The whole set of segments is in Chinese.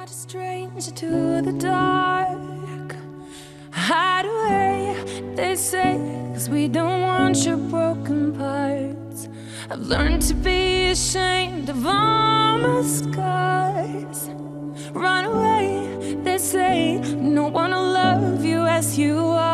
not a stranger to the dark. Hide away, they say, cause we don't want your broken parts. I've learned to be ashamed of all my scars. Run away, they say, no one will love you as you are.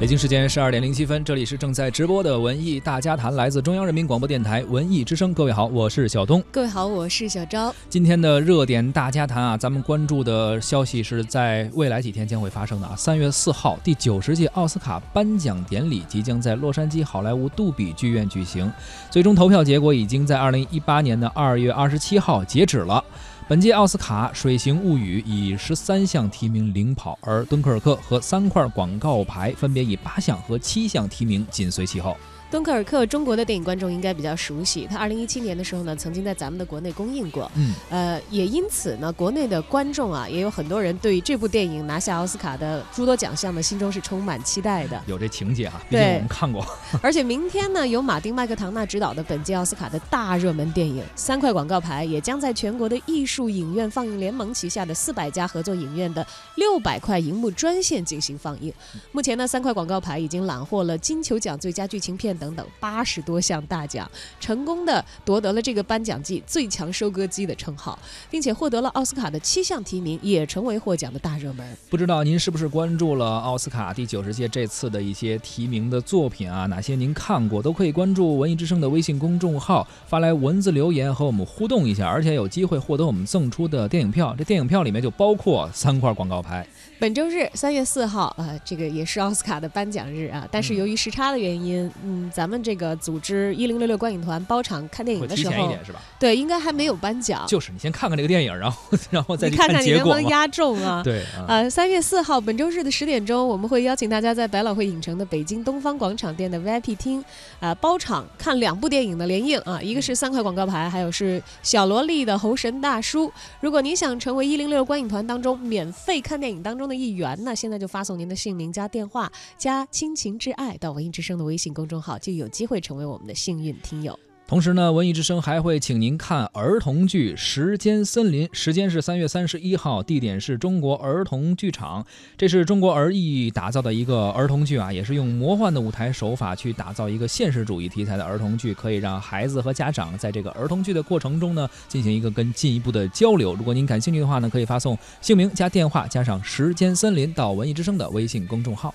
北京时间十二点零七分，这里是正在直播的文艺大家谈，来自中央人民广播电台文艺之声。各位好，我是小东。各位好，我是小昭。今天的热点大家谈啊，咱们关注的消息是在未来几天将会发生的啊。三月四号，第九十届奥斯卡颁奖典礼即将在洛杉矶好莱坞杜比剧院举行，最终投票结果已经在二零一八年的二月二十七号截止了。本届奥斯卡《水形物语》以十三项提名领跑，而《敦刻尔克》和三块广告牌分别以八项和七项提名紧随其后。敦刻尔克，中国的电影观众应该比较熟悉。它二零一七年的时候呢，曾经在咱们的国内公映过。嗯，呃，也因此呢，国内的观众啊，也有很多人对这部电影拿下奥斯卡的诸多奖项呢，心中是充满期待的。有这情节啊，毕竟对我们看过。而且明天呢，由马丁麦克唐纳执导的本届奥斯卡的大热门电影《三块广告牌》，也将在全国的艺术影院放映联盟旗下的四百家合作影院的六百块银幕专线进行放映。目前呢，《三块广告牌》已经揽获了金球奖最佳剧情片等等八十多项大奖，成功的夺得了这个颁奖季最强收割机的称号，并且获得了奥斯卡的七项提名，也成为获奖的大热门。不知道您是不是关注了奥斯卡第九十届这次的一些提名的作品啊？哪些您看过，都可以关注文艺之声的微信公众号，发来文字留言和我们互动一下，而且有机会获得我们赠出的电影票。这电影票里面就包括三块广告牌。本周日三月四号，呃，这个也是奥斯卡的颁奖日啊。但是由于时差的原因，嗯，咱们这个组织一零六六观影团包场看电影的时候，提前一点是吧？对，应该还没有颁奖。就是你先看看这个电影，然后然后再看看你结果嘛。能不能压中啊？对啊，呃，三月四号，本周日的十点钟，我们会邀请大家在百老汇影城的北京东方广场店的 VIP 厅，啊、包场看两部电影的联映啊，一个是三块广告牌，还有是小萝莉的猴神大叔。如果您想成为一零六观影团当中免费看电影当中的一员那，现在就发送您的姓名加电话加亲情挚爱到文艺之声的微信公众号，就有机会成为我们的幸运听友。同时呢，文艺之声还会请您看儿童剧《时间森林》，时间是三月三十一号，地点是中国儿童剧场。这是中国儿艺打造的一个儿童剧啊，也是用魔幻的舞台手法去打造一个现实主义题材的儿童剧，可以让孩子和家长在这个儿童剧的过程中呢，进行一个更进一步的交流。如果您感兴趣的话呢，可以发送姓名加电话加上“时间森林”到文艺之声的微信公众号。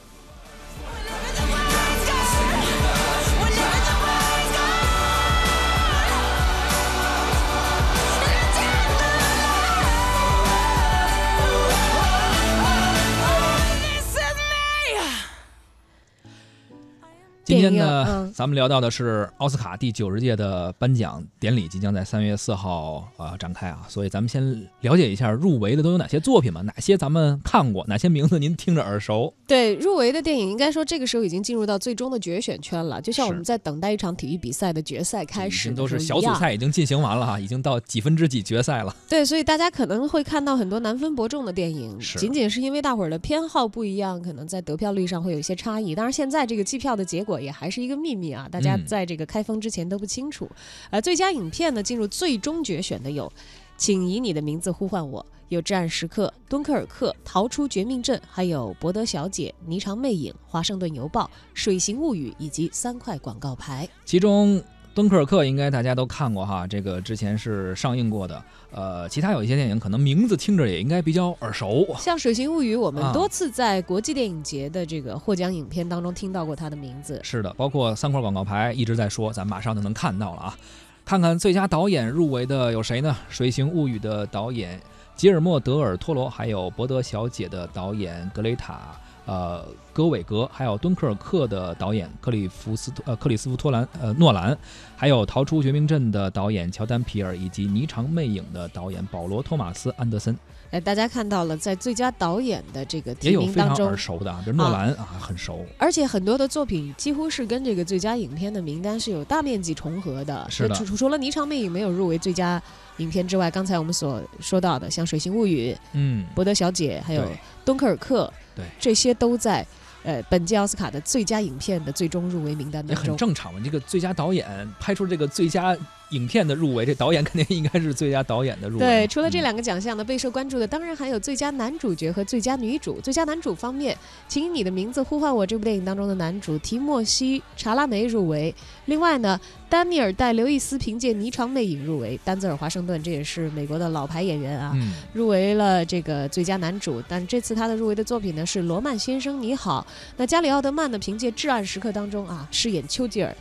今天呢，嗯咱们聊到的是奥斯卡第九十届的颁奖典礼，即将在三月四号啊、呃展开啊，所以咱们先了解一下入围的都有哪些作品吧，哪些咱们看过，哪些名字您听着耳熟？对入围的电影，应该说这个时候已经进入到最终的决选圈了，就像我们在等待一场体育比赛的决赛开始都是小组赛已经进行完了哈，已经到几分之几决赛了。对，所以大家可能会看到很多难分伯仲的电影，仅仅是因为大伙儿的偏好不一样，可能在得票率上会有一些差异。当然，现在这个计票的结果也还是一个秘密啊，大家嗯在这个开封之前都不清楚。呃，最佳影片呢，进入最终决选的有《请以你的名字呼唤我》。有《至暗时刻》《敦刻尔克》《逃出绝命镇》，还有《博德小姐》《霓裳魅影》《华盛顿邮报》《水形物语》以及三块广告牌。其中。敦刻尔克应该大家都看过哈，这个之前是上映过的。呃，其他有一些电影可能名字听着也应该比较耳熟。像《水形物语》，我们啊多次在国际电影节的这个获奖影片当中听到过它的名字。是的，包括三块广告牌一直在说，咱马上就能看到了啊。看看最佳导演入围的有谁呢？《水形物语》的导演吉尔莫·德尔托罗，还有《伯德小姐》的导演格雷塔·呃戈韦格，还有敦刻尔克的导演克里夫斯呃克里斯夫托兰呃诺兰，还有逃出绝命镇的导演乔丹皮尔，以及霓裳魅影的导演保罗托马斯安德森。哎，大家看到了，在最佳导演的这个也提有非常名当中耳，熟的啊，比如诺兰啊很熟。而且很多的作品几乎是跟这个最佳影片的名单是有大面积重合的。是的除除除了《霓裳魅影》没有入围最佳影片之外，刚才我们所说到的，像《水形物语》《嗯，伯德小姐》还有《敦刻尔克》，对这些都在呃本届奥斯卡的最佳影片的最终入围名单也很当中。正常嘛。这个最佳导演拍出这个最佳影片的入围，这导演肯定应该是最佳导演的入围。对，除了这嗯两个奖项呢，备受关注的当然还有最佳男主角和最佳女主。最佳男主方面，《请以你的名字呼唤我》这部电影当中的男主提莫西·查拉梅入围。另外呢，丹尼尔·戴刘易斯凭借《霓裳魅影》入围，丹泽尔·华盛顿这也是美国的老牌演员啊，嗯，入围了这个最佳男主。但这次他的入围的作品呢是《罗曼先生你好》。那加里奥德曼呢，凭借《至暗时刻》当中啊饰演丘吉尔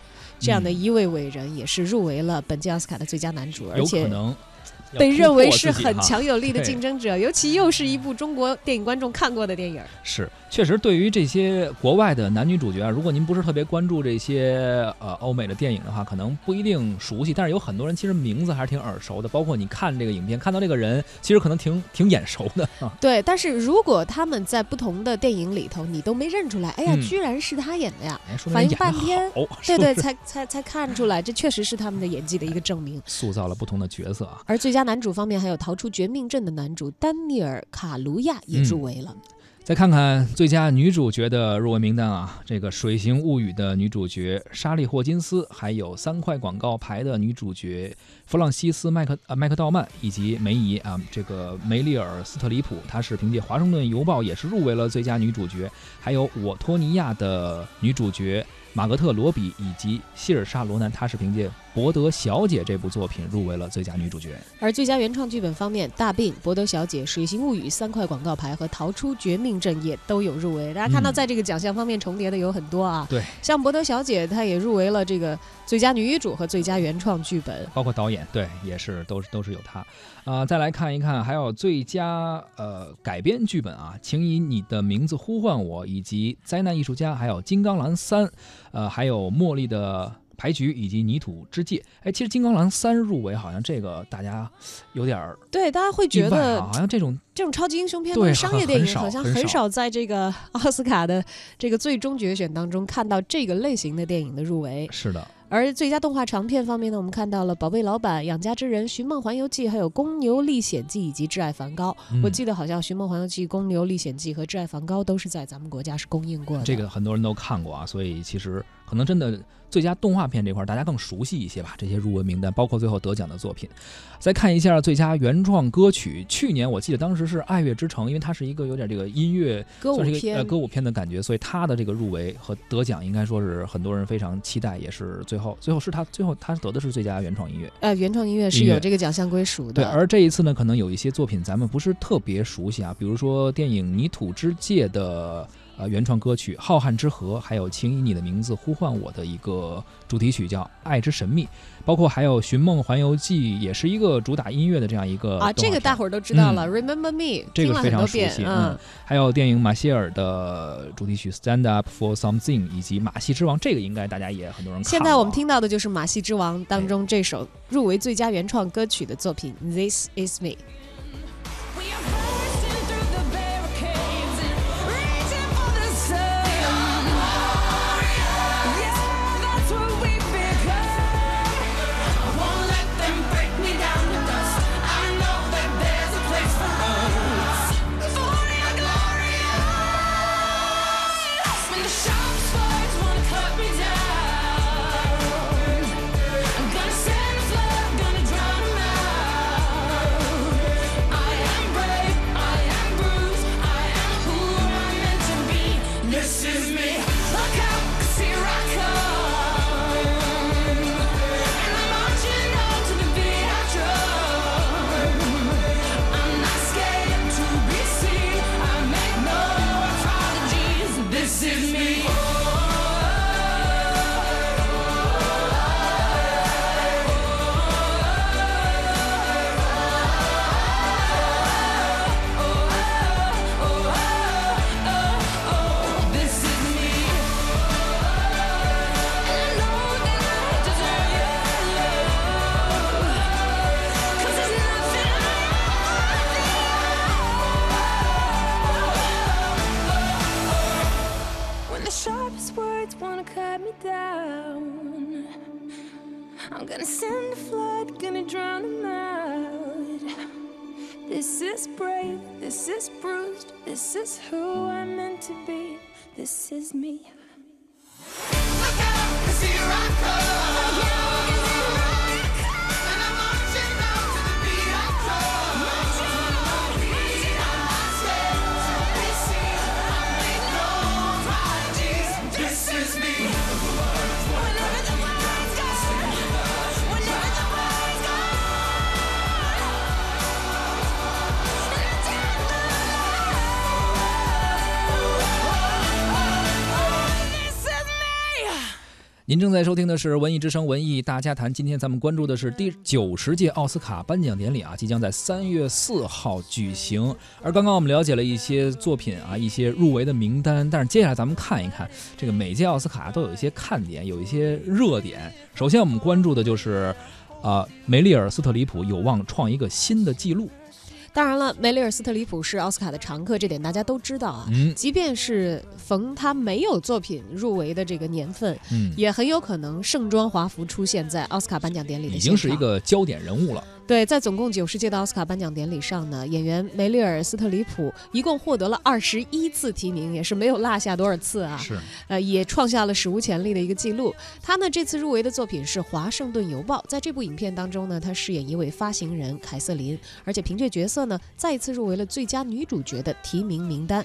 这样的嗯。一位伟人，也是入围了本届奥斯卡的最佳男主，而有且可能。要被认为是很强有力的竞争者，尤其又是一部中国电影观众看过的电影。是，确实对于这些国外的男女主角啊，如果您不是特别关注这些呃欧美的电影的话，可能不一定熟悉。但是有很多人其实名字还是挺耳熟的，包括你看这个影片看到这个人，其实可能挺挺眼熟的。啊 对，但是如果他们在不同的电影里头，你都没认出来，哎呀，嗯居然是他演的呀！哎，说反应半天好，对对，才才才看出来，这确实是他们的演技的一个证明。塑造了不同的角色啊。而最佳男主方面，还有逃出绝命镇的男主丹尼尔·卡卢亚也入围了。再看看最佳女主角的入围名单啊，这个《水形物语》的女主角莎莉·霍金斯，还有三块广告牌的女主角弗朗西斯·麦克呃麦克道曼，以及梅姨啊，这个梅丽尔·斯特里普，她是凭借《华盛顿邮报》也是入围了最佳女主角，还有我托尼亚的女主角玛格特·罗比以及希尔莎·罗南，她是凭借《伯德小姐》这部作品入围了最佳女主角。而最佳原创剧本方面，《大病》《博德小姐》《水形物语》三块广告牌和《逃出绝命镇》也都有入围。大家看到，嗯在这个奖项方面重叠的有很多啊。对，像《博德小姐》，她也入围了这个最佳女主和最佳原创剧本。包括导演，对，也是都是都是有她。啊、再来看一看，还有最佳呃改编剧本啊，请以你的名字呼唤我，以及灾难艺术家，还有金刚狼三，呃，还有茉莉的牌局以及泥土之界。哎，其实金刚狼三入围，好像这个大家有点儿对，大家会觉得啊，好像这种这种超级英雄片对跟商业电影好像很少在这个奥斯卡的这个最终决选当中看到这个类型的电影的入围。是的，而最佳动画长片方面呢，我们看到了《宝贝老板》《养家之人》《寻梦环游记》，还有《公牛历险记》以及《挚爱梵高》。我嗯记得好像《寻梦环游记》《公牛历险记》和《挚爱梵高》都是在咱们国家是公映过的。这个很多人都看过啊，所以其实可能真的最佳动画片这块儿大家更熟悉一些吧。这些入围名单，包括最后得奖的作品。再看一下最佳原创歌曲，去年我记得当时是《爱乐之城》，因为它是一个有点这个音乐歌舞片歌舞片的感觉，所以它的这个入围和得奖应该说是很多人非常期待，也是最后最后是他最后他得的是最佳原创音乐。呃，原创音乐是有这个奖项归属的。对，而这一次呢，可能有一些作品咱们不是特别熟悉啊，比如说电影《泥土之界》的呃原创歌曲《浩瀚之河》，还有《请以你的名字呼唤我》的一个主题曲叫《爱之神秘》，包括还有《寻梦环游记》，也是一个主打音乐的这样一个啊，这个大伙儿都知道了。嗯 Remember Me，这个非常。熟悉，嗯，还有电影《马歇尔》的主题曲《Stand Up for Something》，以及《马戏之王》，这个应该大家也很多人看现在我们听到的就是《马戏之王》当中这首入围最佳原创歌曲的作品《This Is Me》。This is bruised, this is who I'm meant to be, this is me. 您正在收听的是《文艺之声·文艺大家谈》，今天咱们关注的是第九十届奥斯卡颁奖典礼啊，即将在三月四号举行。而刚刚我们了解了一些作品啊，一些入围的名单，但是接下来咱们看一看这个每届奥斯卡都有一些看点，有一些热点。首先我们关注的就是，啊，梅丽尔·斯特里普有望创一个新的纪录。当然了，梅丽尔·斯特里普是奥斯卡的常客，这点大家都知道啊。嗯即便是逢他没有作品入围的这个年份，嗯，也很有可能盛装华服出现在奥斯卡颁奖典礼的已经是一个焦点人物了。对，在总共九十届的奥斯卡颁奖典礼上呢，演员梅丽尔·斯特里普一共获得了二十一次提名，也是没有落下多少次啊。是，呃，也创下了史无前例的一个记录。他呢这次入围的作品是《华盛顿邮报》，在这部影片当中呢，他饰演一位发行人凯瑟琳，而且凭借角色呢，再一次入围了最佳女主角的提名名单。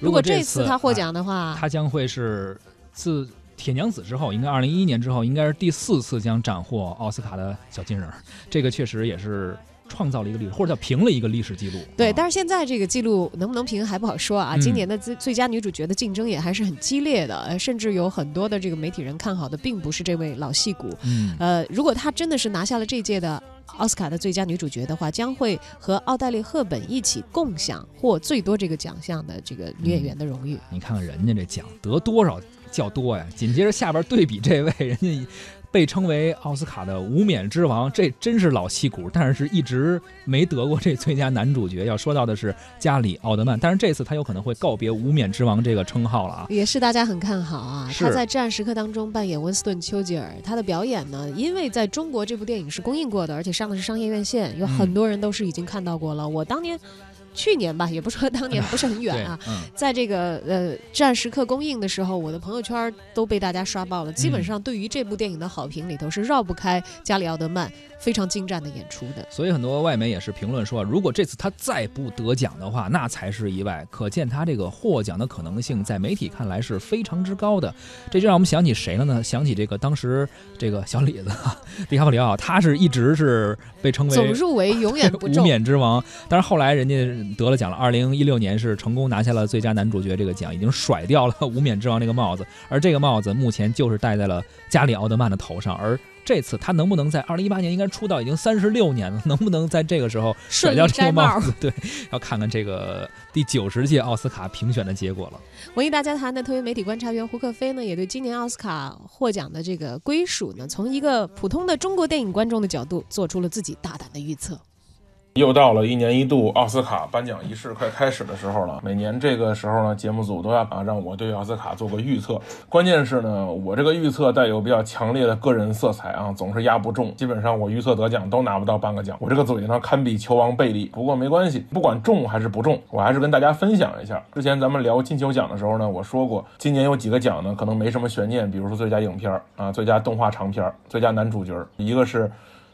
如果这次他获啊奖的话，他将会是自《铁娘子》之后，应该二零一一年之后，应该是第四次将斩获奥斯卡的小金人。这个确实也是创造了一个历史，或者叫平了一个历史记录。对，啊但是现在这个记录能不能平还不好说啊。嗯今年的最最佳女主角的竞争也还是很激烈的，呃，甚至有很多的这个媒体人看好的并不是这位老戏骨。嗯，呃，如果她真的是拿下了这届的奥斯卡的最佳女主角的话，将会和奥黛丽·赫本一起共享获最多这个奖项的这个女演员的荣誉。你看看人家这奖得多少叫多呀？紧接着下边对比这位，人家被称为奥斯卡的无冕之王，这真是老戏骨，但是一直没得过这最佳男主角。要说到的是加里奥德曼，但是这次他有可能会告别无冕之王这个称号了啊。也是大家很看好啊！他在《至暗时刻》当中扮演温斯顿·丘吉尔，他的表演呢，因为在中国这部电影是公映过的，而且上的是商业院线，有很多人都是已经看到过了。我当年，去年吧，也不是说当年，不是很远啊。嗯，在这个呃《至暗时刻》公映的时候，我的朋友圈都被大家刷爆了。基本上对于这部电影的好评里头是绕不开加里奥德曼非常精湛的演出的。所以很多外媒也是评论说，如果这次他再不得奖的话，那才是意外。可见他这个获奖的可能性，在媒体看来是非常之高的。这就让我们想起谁了呢？想起这个当时这个小李子迪卡普里奥，他是一直是被称为总入围永远不无中。冕之王，但是后来人家得了奖了。二零一六年是成功拿下了最佳男主角这个奖，已经甩掉了 无冕之王这个帽子，而这个帽子目前就是戴在了加里奥德曼的头上。而这次他能不能在二零一八年应该出道已经三十六年了，能不能在这个时候甩掉这个帽子？对，要看看这个第九十届奥斯卡评选的结果了。文艺大家谈的特约媒体观察员胡克飞呢，也对今年奥斯卡获奖的这个归属呢，从一个普通的中国电影观众的角度，做出了自己大胆的预测。又到了一年一度奥斯卡颁奖仪式快开始的时候了。每年这个时候呢，节目组都要啊让我对奥斯卡做个预测。关键是呢，我这个预测带有比较强烈的个人色彩啊，总是压不中。基本上我预测得奖都拿不到半个奖。我这个嘴呢，堪比球王贝利。不过没关系，不管中还是不中，我还是跟大家分享一下。之前咱们聊金球奖的时候呢，我说过，今年有几个奖呢，可能没什么悬念，比如说最佳影片啊、最佳动画长片、最佳男主角，一个是。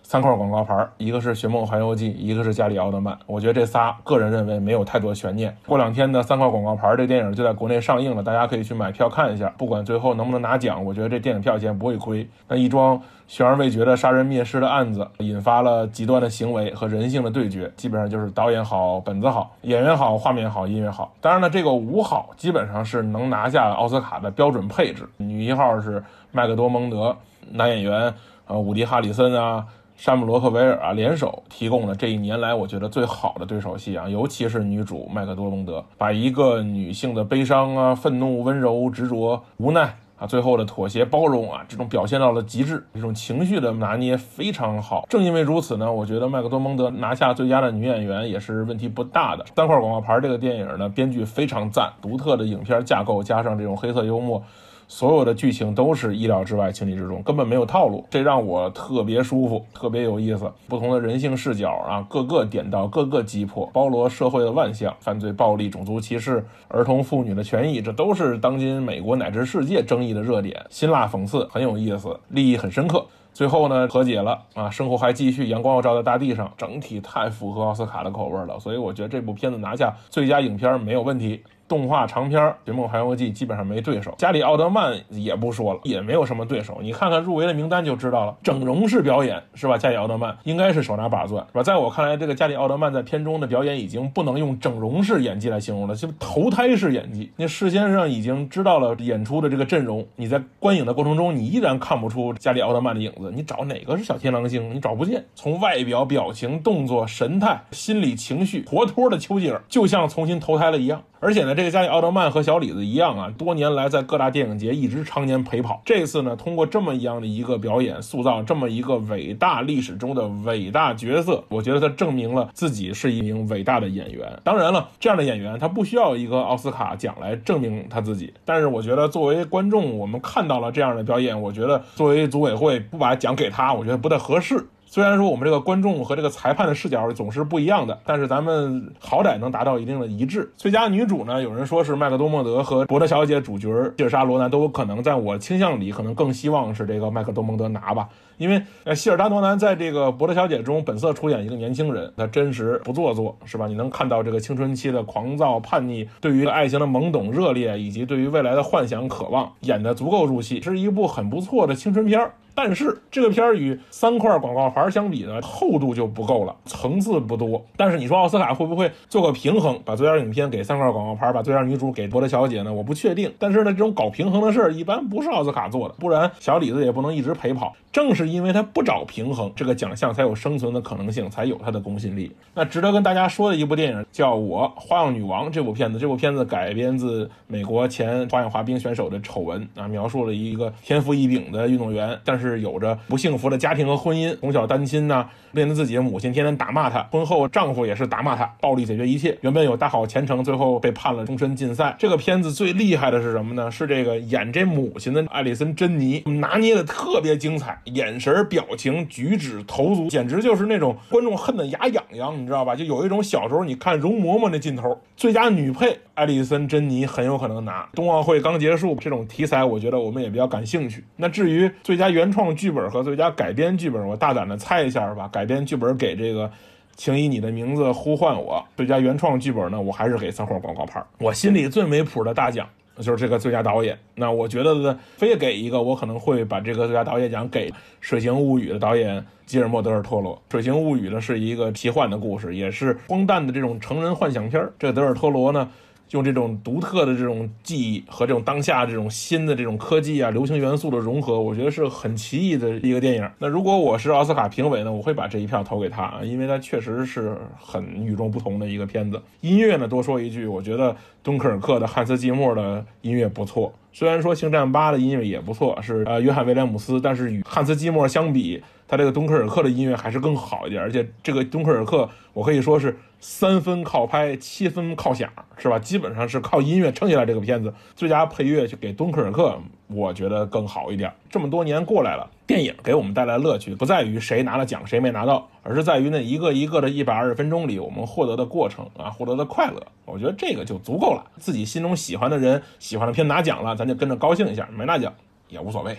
三块广告牌，一个是《寻梦环游记》，一个是加里奥德曼。我觉得这仨，个人认为没有太多悬念。过两天呢，三块广告牌这电影就在国内上映了，大家可以去买票看一下。不管最后能不能拿奖，我觉得这电影票钱不会亏。那一桩悬而未决的杀人灭尸的案子，引发了极端的行为和人性的对决，基本上就是导演好、本子好、演员好、画面好、音乐好。当然了，这个五好基本上是能拿下奥斯卡的标准配置。女一号是麦克多蒙德，男演员呃伍迪·哈里森啊。山姆·罗克维尔啊，联手提供了这一年来我觉得最好的对手戏啊，尤其是女主麦克多蒙德，把一个女性的悲伤啊、愤怒、温柔、执着、无奈啊，最后的妥协、包容啊，这种表现到了极致，这种情绪的拿捏非常好。正因为如此呢，我觉得麦克多蒙德拿下最佳的女演员也是问题不大的。三块广告牌这个电影呢，编剧非常赞，独特的影片架构加上这种黑色幽默。所有的剧情都是意料之外、情理之中，根本没有套路，这让我特别舒服，特别有意思。不同的人性视角啊，各个点到，各个击破，包罗社会的万象，犯罪、暴力、种族歧视、儿童妇女的权益，这都是当今美国乃至世界争议的热点。辛辣讽刺，很有意思，立意很深刻。最后呢，和解了啊，生活还继续，阳光要照在大地上，整体太符合奥斯卡的口味了，所以我觉得这部片子拿下最佳影片没有问题。动画长片《寻梦环游记》基本上没对手，加里奥德曼也不说了，也没有什么对手。你看看入围的名单就知道了，整容式表演是吧？加里奥德曼应该是手拿把攥是吧？在我看来，这个加里奥德曼在片中的表演已经不能用整容式演技来形容了，就投胎式演技。你事先上已经知道了演出的这个阵容，你在观影的过程中，你依然看不出加里奥德曼的影子。你找哪个是小天狼星？你找不见。从外表、表情、动作、神态、心理情绪，活脱的丘吉尔，就像重新投胎了一样。而且呢，这个加里奥德曼和小李子一样啊，多年来在各大电影节一直常年陪跑。这次呢，通过这么一样的一个表演，塑造这么一个伟大历史中的伟大角色，我觉得他证明了自己是一名伟大的演员。当然了，这样的演员他不需要一个奥斯卡奖来证明他自己。但是我觉得作为观众，我们看到了这样的表演，我觉得作为组委会不把奖给他，我觉得不太合适。虽然说我们这个观众和这个裁判的视角总是不一样的，但是咱们好歹能达到一定的一致。最佳女主呢，有人说是麦克多莫德和《伯德小姐》主角希尔莎罗南都有可能，在我倾向里可能更希望是这个麦克多蒙德拿吧，因为呃希尔莎罗南在这个《伯德小姐》中本色出演一个年轻人，她真实不做作，是吧？你能看到这个青春期的狂躁叛逆，对于爱情的懵懂热烈，以及对于未来的幻想渴望，演得足够入戏，是一部很不错的青春片儿。但是这个片儿与三块广告牌相比呢，厚度就不够了，层次不多。但是你说奥斯卡会不会做个平衡，把最佳影片给三块广告牌，把最佳女主给伯德小姐呢？我不确定。但是呢，这种搞平衡的事儿一般不是奥斯卡做的，不然小李子也不能一直陪跑。正是因为他不找平衡，这个奖项才有生存的可能性，才有它的公信力。那值得跟大家说的一部电影叫《我花样女王》这部片子，这部片子改编自美国前花样滑冰选手的丑闻啊，描述了？一个天赋异禀的运动员，但是是有着不幸福的家庭和婚姻，从小单亲呐、面对自己的母亲天天打骂他，婚后丈夫也是打骂他，暴力解决一切。原本有大好前程，最后被判了终身禁赛。这个片子最厉害的是什么呢？是这个演这母亲的艾丽森·珍妮拿捏的特别精彩，眼神、表情、举止、投足，简直就是那种观众恨得牙痒痒，你知道吧？就有一种小时候你看容嬷嬷那劲头。最佳女配艾丽森·珍妮很有可能拿。冬奥会刚结束，这种题材我觉得我们也比较感兴趣。那至于最佳原创剧本和最佳改编剧本，我大胆的猜一下吧。改编剧本给这个。请以你的名字呼唤我。最佳原创剧本呢，我还是给三块广告牌。我心里最没谱的大奖就是这个最佳导演。那我觉得呢，非给一个，我可能会把这个最佳导演奖给《水形物语》的导演吉尔莫·德尔托罗。《水形物语》呢是一个奇幻的故事，也是荒诞的这种成人幻想片。这德尔托罗呢。用这种独特的这种记忆和这种当下这种新的这种科技啊、流行元素的融合，我觉得是很奇异的一个电影。那如果我是奥斯卡评委呢，我会把这一票投给他啊，因为他确实是很与众不同的一个片子。音乐呢，多说一句，我觉得敦刻尔克的汉斯季默的音乐不错。虽然说《星战八》的音乐也不错，是呃约翰威廉姆斯，但是与汉斯季默相比，他这个敦刻尔克的音乐还是更好一点。而且这个敦刻尔克，我可以说是三分靠拍，七分靠想，是吧？基本上是靠音乐撑起来这个片子。最佳配乐就给敦刻尔克，我觉得更好一点。这么多年过来了，电影给我们带来乐趣，不在于谁拿了奖，谁没拿到，而是在于那一个一个的一百二十分钟里，我们获得的过程啊，获得的快乐。我觉得这个就足够了。自己心中喜欢的人、喜欢的片拿奖了，咱就跟着高兴一下；没拿奖也无所谓。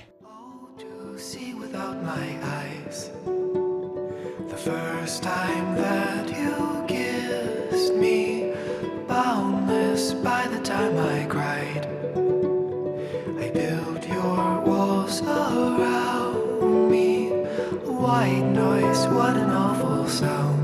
to see without my eyes. First time that you kissed me, boundless by the time I cried. I built your walls around me. White noise, what an awful sound.